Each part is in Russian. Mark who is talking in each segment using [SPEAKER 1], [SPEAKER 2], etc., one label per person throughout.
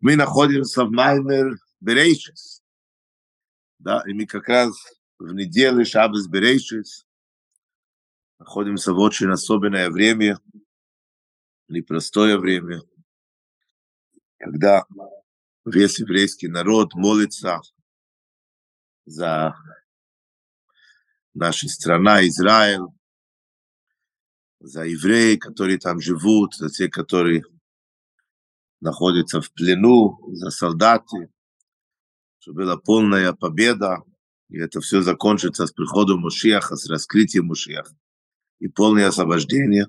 [SPEAKER 1] Мы находимся в Маймер Берейшис. Да, и мы как раз в неделе Шабас Берейшис находимся в очень особенное время, непростое время, когда весь еврейский народ молится за нашу страну Израиль, за евреи, которые там живут, за те, которые находятся в плену, за солдаты, чтобы была полная победа, и это все закончится с приходом Мушиаха, с раскрытием Мушиаха, и полное освобождение.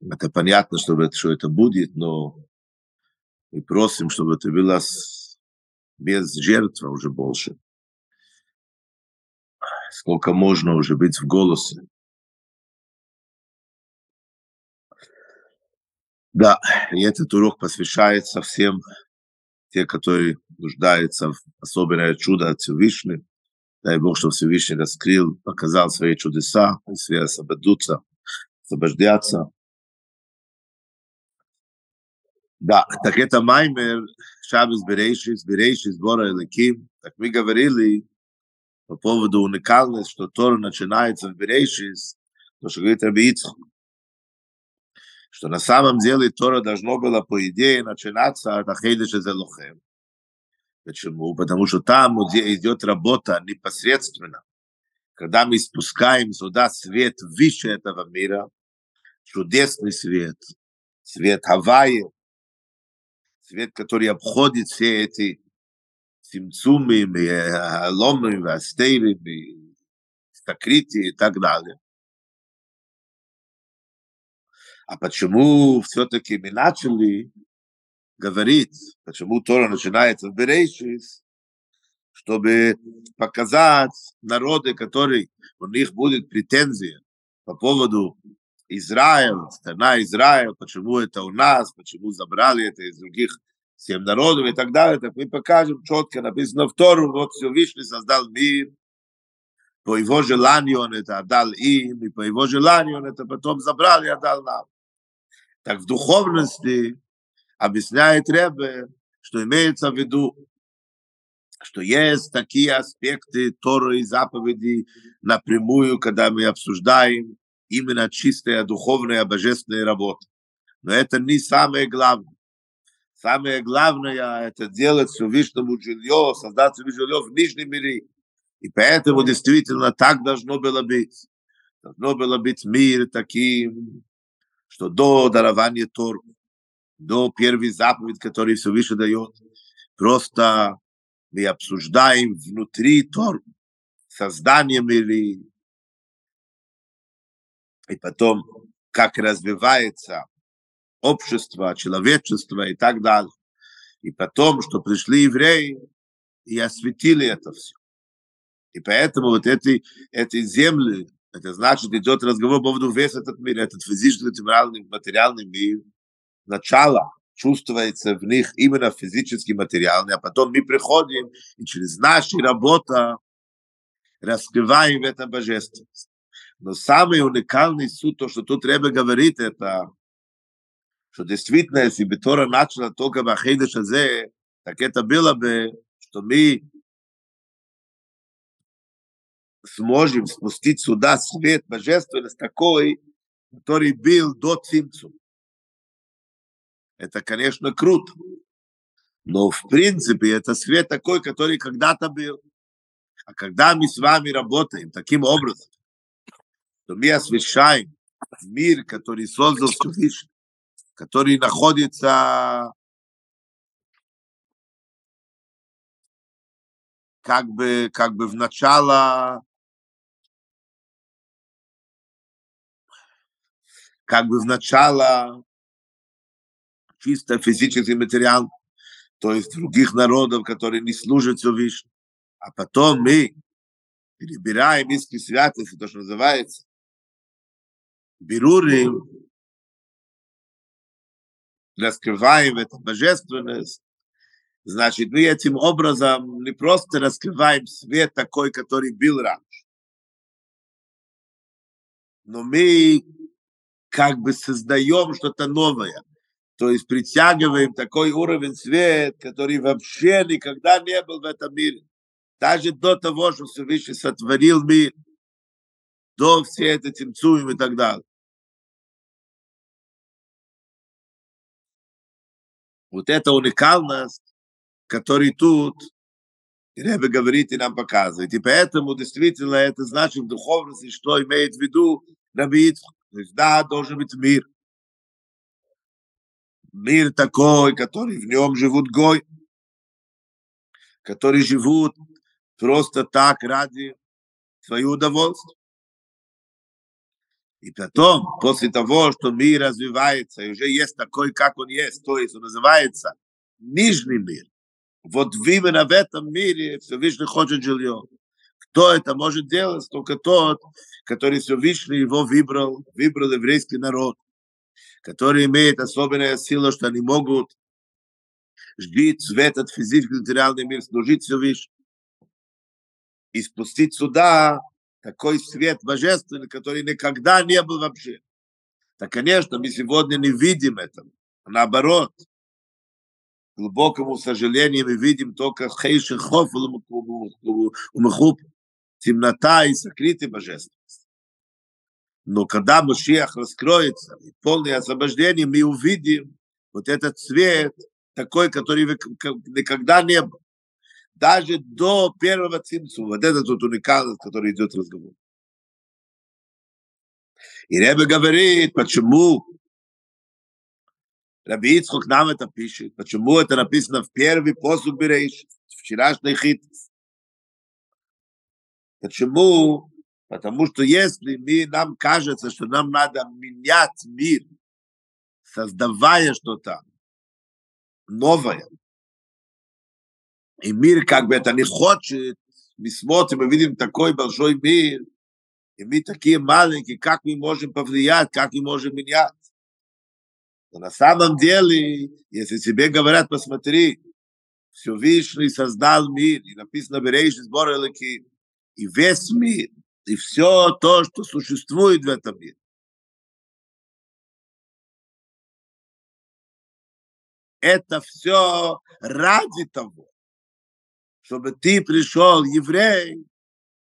[SPEAKER 1] Это понятно, что это, что это будет, но мы просим, чтобы это было без жертвы уже больше. Сколько можно уже быть в голосе. Да, и этот урок посвящается всем те, которые нуждаются в особенное чудо от Всевышнего. Дай Бог, что Всевышний раскрыл, показал свои чудеса, и все освободятся, освобождятся. Да, так это Маймер, Шабис Берейшис, Берейшис, Бора Элаким. Так мы говорили по поводу уникальности, что Тора начинается в Берейшис, то, что говорит Раби Ицхак что на самом деле Тора должно было, по идее, начинаться от Ахейдыша Зелухем. Почему? Потому что там, где идет работа непосредственно, когда мы спускаем сюда свет выше этого мира, чудесный свет, свет Хавайи, свет, который обходит все эти симцумы, ломы, астейры, сокрытия и так далее. А почему все-таки мы начали говорить, почему Тора начинается в Берейшис, чтобы показать народы, которые у них будет претензия по поводу Израиля, страна Израиль, почему это у нас, почему забрали это из других семь народов и так далее, так мы покажем четко, написано в Тору, вот Всевышний создал мир, по его желанию он это отдал им, и по его желанию он это потом забрал и отдал нам. Так в духовности объясняет Ребе, что имеется в виду, что есть такие аспекты Торы и заповеди напрямую, когда мы обсуждаем именно чистая духовная божественная работа. Но это не самое главное. Самое главное – это делать Всевышнему жилье, создать Всевышнему жилье в нижнем мире. И поэтому действительно так должно было быть. Должно было быть мир таким, что до дарования Тор, до первой заповеди, который Всевышний дает, просто мы обсуждаем внутри Тор создание мира, и потом, как развивается общество, человечество и так далее. И потом, что пришли евреи и осветили это все. И поэтому вот эти, эти земли, это значит, идет разговор по поводу весь этот мир, этот физический, материальный, материальный мир. Начало чувствуется в них именно физически материальный, а потом мы приходим и через нашу работу раскрываем это божественность. Но самый уникальный суд, то, что тут Ребе говорит, это, что действительно, если бы Тора начала только в Ахейдыше, так это было бы, что мы сможем спустить сюда свет божественность такой, который был до Цимцу. Это, конечно, круто. Но, в принципе, это свет такой, который когда-то был. А когда мы с вами работаем таким образом, то мы освещаем мир, который создал Всевышний, который находится как бы, как бы в начало как бы в начало чисто физический материал, то есть других народов, которые не служат Всевышнему. А потом мы перебираем иски святости, то, что называется, берурим, раскрываем эту божественность, значит, мы этим образом не просто раскрываем свет такой, который был раньше, но мы как бы создаем что-то новое. То есть притягиваем такой уровень свет, который вообще никогда не был в этом мире. Даже до того, что Всевышний сотворил мир, до все это тимцуем и так далее. Вот эта уникальность, который тут Ребе говорит и нам показывает. И поэтому действительно это значит в духовности, что имеет в виду Раби То есть да, должен быть мир. Мир такой, который в нем живут гой, которые живут просто так ради своего удовольствия. И потом, после того, что мир развивается, и уже есть такой, как он есть, то есть он называется нижний мир. Вот именно в этом мире Всевышний хочет жилье. Кто это может делать? Только тот, который Всевышний его выбрал, выбрал еврейский народ, который имеет особенная сила, что они могут жить в этот физический материальный мир, служить Всевышнему и спустить сюда такой свет божественный, который никогда не был вообще. Так, конечно, мы сегодня не видим этого. Наоборот, глубокому сожалению, мы видим только хейшихов умахуб, темнота и сокрытие божественности. Но когда Машиах раскроется, и полное освобождение, мы увидим вот этот цвет, такой, который никогда не был даже до первого цимцу. Вот это тут уникальность, который идет разговор. И Ребе говорит, почему Раби Ицхок нам это пишет, почему это написано в первый посуд Берейш, вчерашний хитрость. Почему? Потому что если мы, нам кажется, что нам надо менять мир, создавая что-то новое, и мир как бы это не хочет, мы смотрим, мы видим такой большой мир, и мы такие маленькие, как мы можем повлиять, как мы можем менять. Но на самом деле, если тебе говорят, посмотри, Всевышний создал мир, и написано Берейший сбор Элоки, и весь мир, и все то, что существует в этом мире. Это все ради того, чтобы ты пришел, еврей,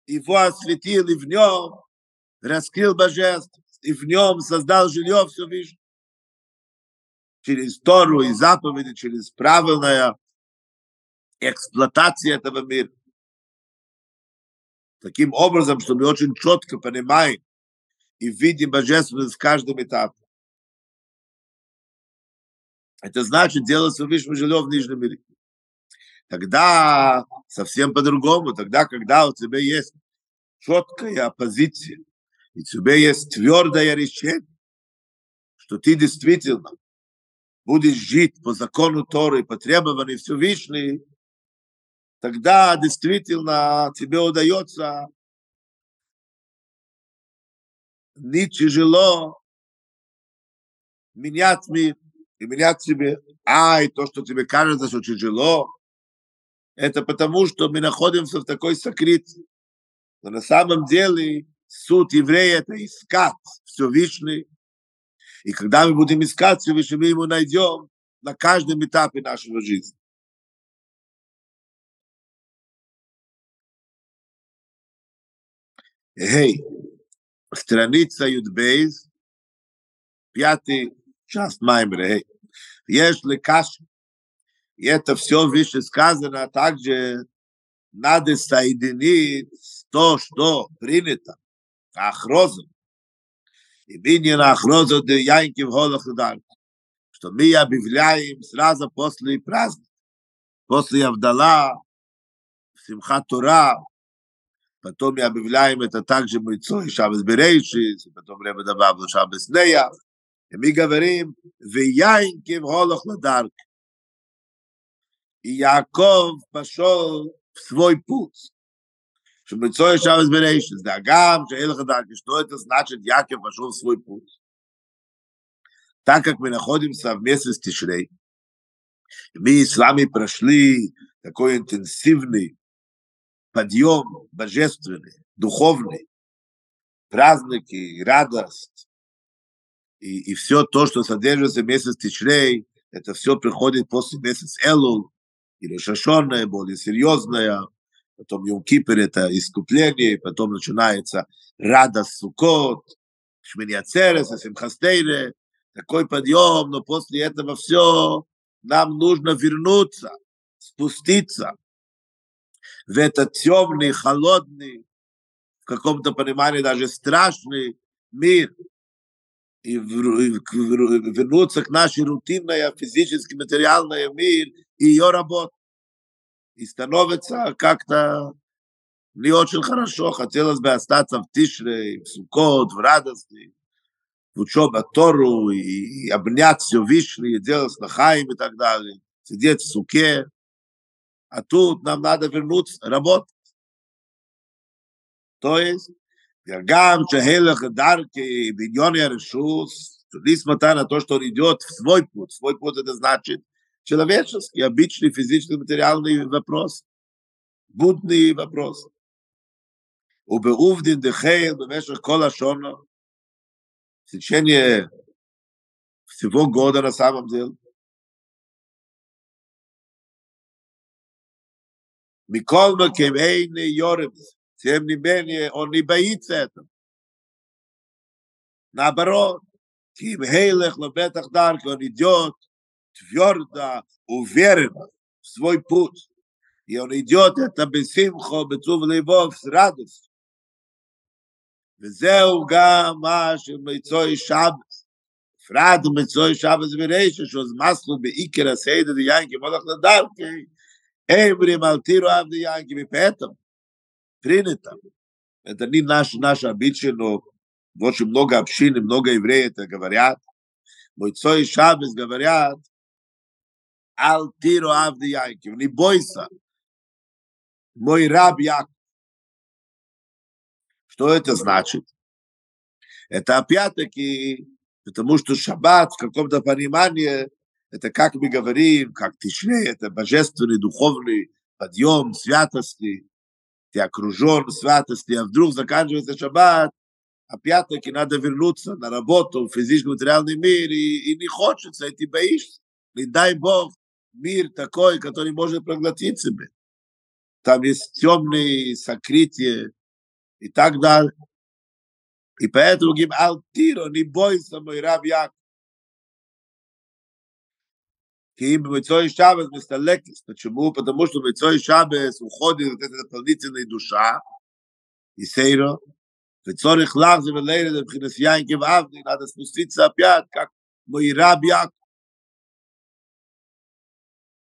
[SPEAKER 1] его осветил, и в нем раскрыл божественность, и в нем создал жилье все Всевышний. Через Тору и заповеди, через правильная эксплуатация этого мира. Таким образом, что мы очень четко понимаем и видим божественность в каждом этапе. Это значит делать Всевышнему жилье в нижнем мире тогда совсем по-другому, тогда, когда у тебя есть четкая позиция, и у тебя есть твердое решение, что ты действительно будешь жить по закону Торы, по требованию Всевышней, тогда действительно тебе удается не тяжело менять мир и менять себе. А, и то, что тебе кажется, что тяжело, это потому, что мы находимся в такой сокрытии. Но на самом деле суд еврея – это искать Всевышний. И когда мы будем искать Всевышний, мы его найдем на каждом этапе нашего жизни. Эй, страница Юдбейз, пятый час Маймера, эй. Если каша и это все выше сказано, а также надо соединить то, что принято, ахрозом. И биньян ахроза де яйки в голах что мы объявляем сразу после праздника, после Авдала, Симхат Тура, потом мы объявляем это также Мойцой Шабас Берейшис, потом Ребе добавил Шабас Нея, и мы говорим, в яйки в голах ладарки. и Яков пошел в свой путь. Что мы цой шавес берейшис, да гам, что элах дарки, что это значит, Яков пошел в свой путь. Так как мы находимся вместе с Тишрей, мы с вами прошли такой интенсивный подъем божественный, духовный, праздники, радость, и, и все то, что содержится в месяц Тишрей, это все приходит после месяца Элул, или Шашонная, более серьезная, потом Йом Кипр это искупление, потом начинается радость Сукот, Шминиацерес, Симхастейре, такой подъем, но после этого все, нам нужно вернуться, спуститься в этот темный, холодный, в каком-то понимании даже страшный мир, и вернуться к нашей рутинной, физически материальной мир и ее работе. И становится как-то не очень хорошо. Хотелось бы остаться в Тишре, в Сукот, в радости, в учебе Тору, и, и обнять все Вишни, делать Нахаим и так далее. Сидеть в Суке. А тут нам надо вернуться, работать. То есть, גם שהלך דרכי בעניון הרשוס, несмотря на то, что он идет в свой путь, свой путь это значит человеческий, обычный физический, материальный вопрос, будный вопрос. ובעובדין דחייל במשך כל השונה, в течение всего года на самом деле. מכל מקום אין יורם, שהם ניבן או ניבאית סתם. נעברות, כי אם הילך לבטח דרכו נדיוט, תביורדה וברם, סבוי פוץ. יון אידיוט אתה בשמחו, בטוב ליבו, סרדוס. וזהו גם מה שמצוי שבס. פראד מצוי שבס בראש, שוז מסלו בעיקר הסיידה דיין, כמודך לדרכי, Эйбри Малтиру Авди Янкиви. Поэтому принято. Это не наш, наш обычай, но очень много общин, много евреев это говорят. мой цой Шабес говорят, Алтиру Авди Янкив, не бойся, мой раб Яков. Что это значит? Это опять-таки, потому что шаббат в каком-то понимании это как мы говорим, как тишне, это божественный, духовный подъем, святости, ты окружен святости, а вдруг заканчивается шаббат, опять-таки надо вернуться на работу, в физический материальный мир, и, и не хочется, и ты боишься. Не дай Бог, мир такой, который может проглотить себя. Там есть темные сокрытия и так далее. И поэтому говорим, Алтиро, не бойся, мой раб Яков. כי אם במצוי שבס מסתלקס, почему? потому что במצוי שבס уходит вот эта дополнительная душа, Исейро, וצורך לחזור ולילד מבחינת יין כבעבדי, надо спуститься опять, как мой раб Яков.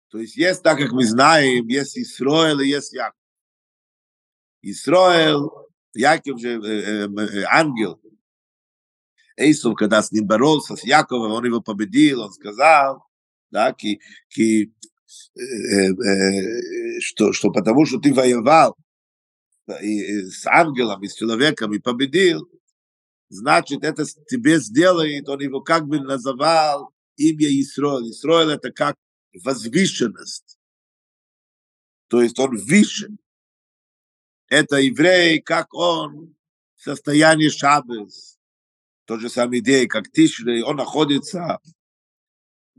[SPEAKER 1] То есть есть, так как мы знаем, есть Исроэл и есть Яков. Исроэл, Яков же э, э, ангел. Эйсов, когда с ним боролся, с Яковом, он его победил, он сказал, да, ки, ки, э, э, что, что потому что ты воевал и, и с ангелом, и с человеком, и победил, значит, это тебе сделает, он его как бы называл имя Исроил. Исроил это как возвышенность. То есть он выше. Это еврей, как он в состоянии шабес. Тот же самый идея, как Тишрей, он находится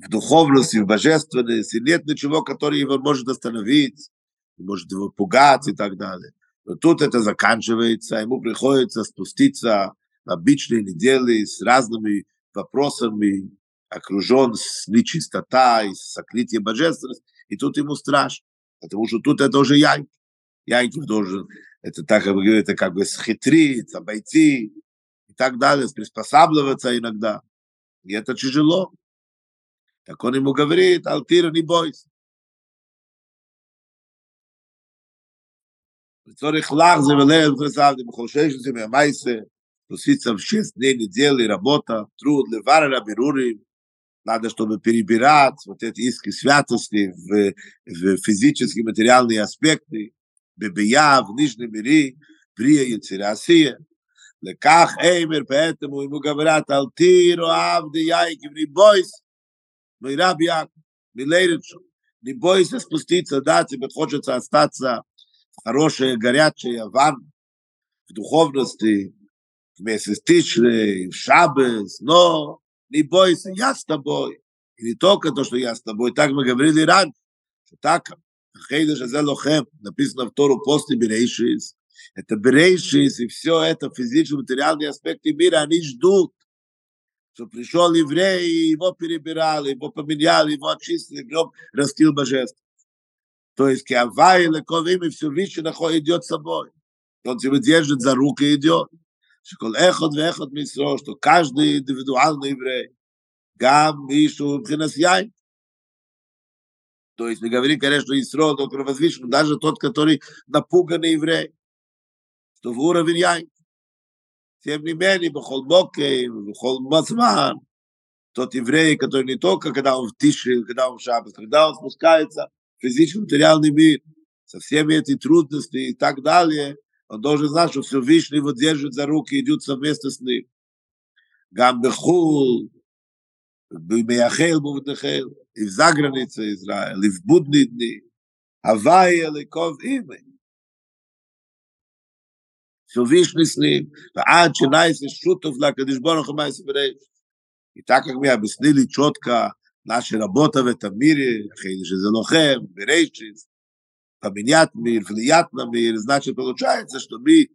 [SPEAKER 1] в духовности, в божественности, нет ничего, которое его может остановить, может его пугать и так далее. Но тут это заканчивается, ему приходится спуститься на обычные недели с разными вопросами, окружен с нечистота и сокрытие божественности, и тут ему страшно, потому что тут это уже Янкив. Янкив должен, это так как вы говорите, как бы схитрить, обойти и так далее, приспосабливаться иногда. И это тяжело. Так он ему говорит, Алтира, не бойся. וצורך לחזור ולב חסבתי בכל שש עשרה מהמייסה, נוסיצה в шесть дней недели работа, труд, левара בירורים, надо, чтобы перебирать вот эти иски святости в, в физические, материальные аспекты, бебия, в нижнем мире, брия яцерасия. לכך אימר, поэтому ему говорят, алтиро авди яйкив, не Бойся, мой раб Яков, милейричу, не бойся спуститься, да, тебе хочется остаться в хорошей, горячей ванне, в духовности, вместе с Тишрей, в Шабес, но не бойся, я с тобой. И не только то, что я с тобой, так мы говорили раньше, что так, Хейдеш Азе Лохем, написано в Тору после Берейшис, это Берейшис, и все это физические, материальные аспекты мира, они ждут, что пришел еврей, и его перебирали, его поменяли, его очистили, гроб растил божество. То есть Киавай или Ковим, и все выше идет с собой. Он тебя держит за руку и идет. שכל אחד ואחד מישראל, что каждый индивидуальный еврей, гам Ишу Бхинас Яй. То есть мы говорим, конечно, Исрол, но возвышен, даже тот, который напуганный еврей, что в уровень Яй. тем не менее, бахол бокей, бахол мацман, тот еврей, который не только когда он в тиши, когда он в шаббат, когда он спускается в физический материальный мир, со всеми этими трудностями и так далее, он должен знать, что Всевышний его держит за руки и идет совместно с ним. Гамбехул, Бимеяхел, Бувдехел, и за границей Израиля, и в будные дни, Авайя, Ликов, имя. so wie ich nicht nehm, da ad sche nice shoot of like this born of my spirit. I tak ek mir besnil li chotka, na she rabota ve tamir, khay ze ze lochem, bereshis. Pa binyat mir, vliyat na mir, znachit polochayetsya, chto mi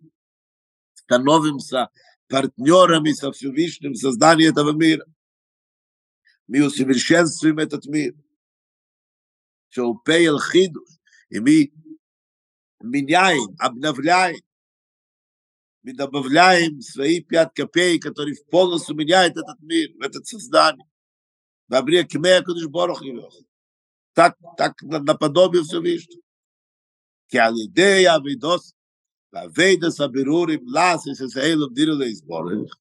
[SPEAKER 1] stanovim sa partnyorami sa vsyuvishnim sazdaniy etogo mira. Mi мы добавляем свои пять копеек, которые полностью меняют этот мир, этот создание. Бабрия Кимея Кудыш Борух Так, так наподобие все видишь. Киалидея Видос, Вавейда Сабирурим, Лас, Исесаэлом, Дириле Изборых.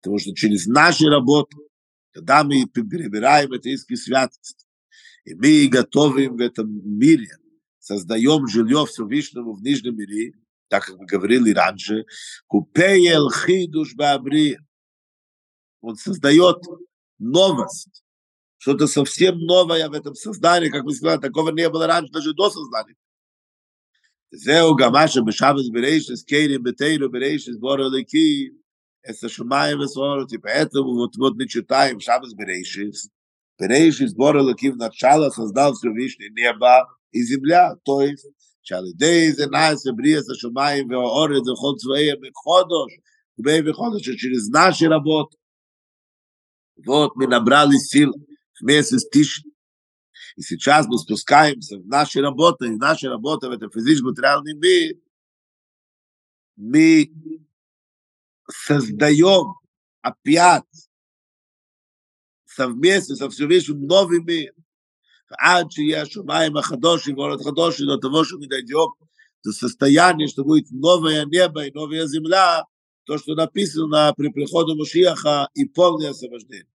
[SPEAKER 1] Потому что через наши работы, когда мы перебираем это иски святости, и мы готовим в этом мире, создаем жилье Всевышнему в Нижнем мире, так как мы говорили раньше, купеел хидуш бабри, он создает новость, что-то совсем новое в этом создании, как мы сказали, такого не было раньше, даже до создания. זהו גם מה שבשבת ברישס, קיירים בתירו ברישס, בור הליקי, את השמיים וסורות, יפעטו ובוטבות נצ'ותיים, שבת ברישס, ברישס בור הליקי ונצ'לה סזדל סרווישני נרבה, היא זמלה, טויף, שעל ידי זה נעש בריאס השמיים והאורץ וכל צבאי מחודש, ובי וחודש אשר נזנה שרבות, вот мы набрали сил вместе с Тишин, И сейчас мы спускаемся в наши работы, и наша работа в этом физическом материальном мире, мы создаем опять совместно со Всевышним новый мир. עד שיהיה השמיים החדושים ואורות חדושים, לא תבוא שום מדי דיוק, זה состояние, что будет новое небо и новая земля, то, что написано при приходе Машиаха и полное освобождение.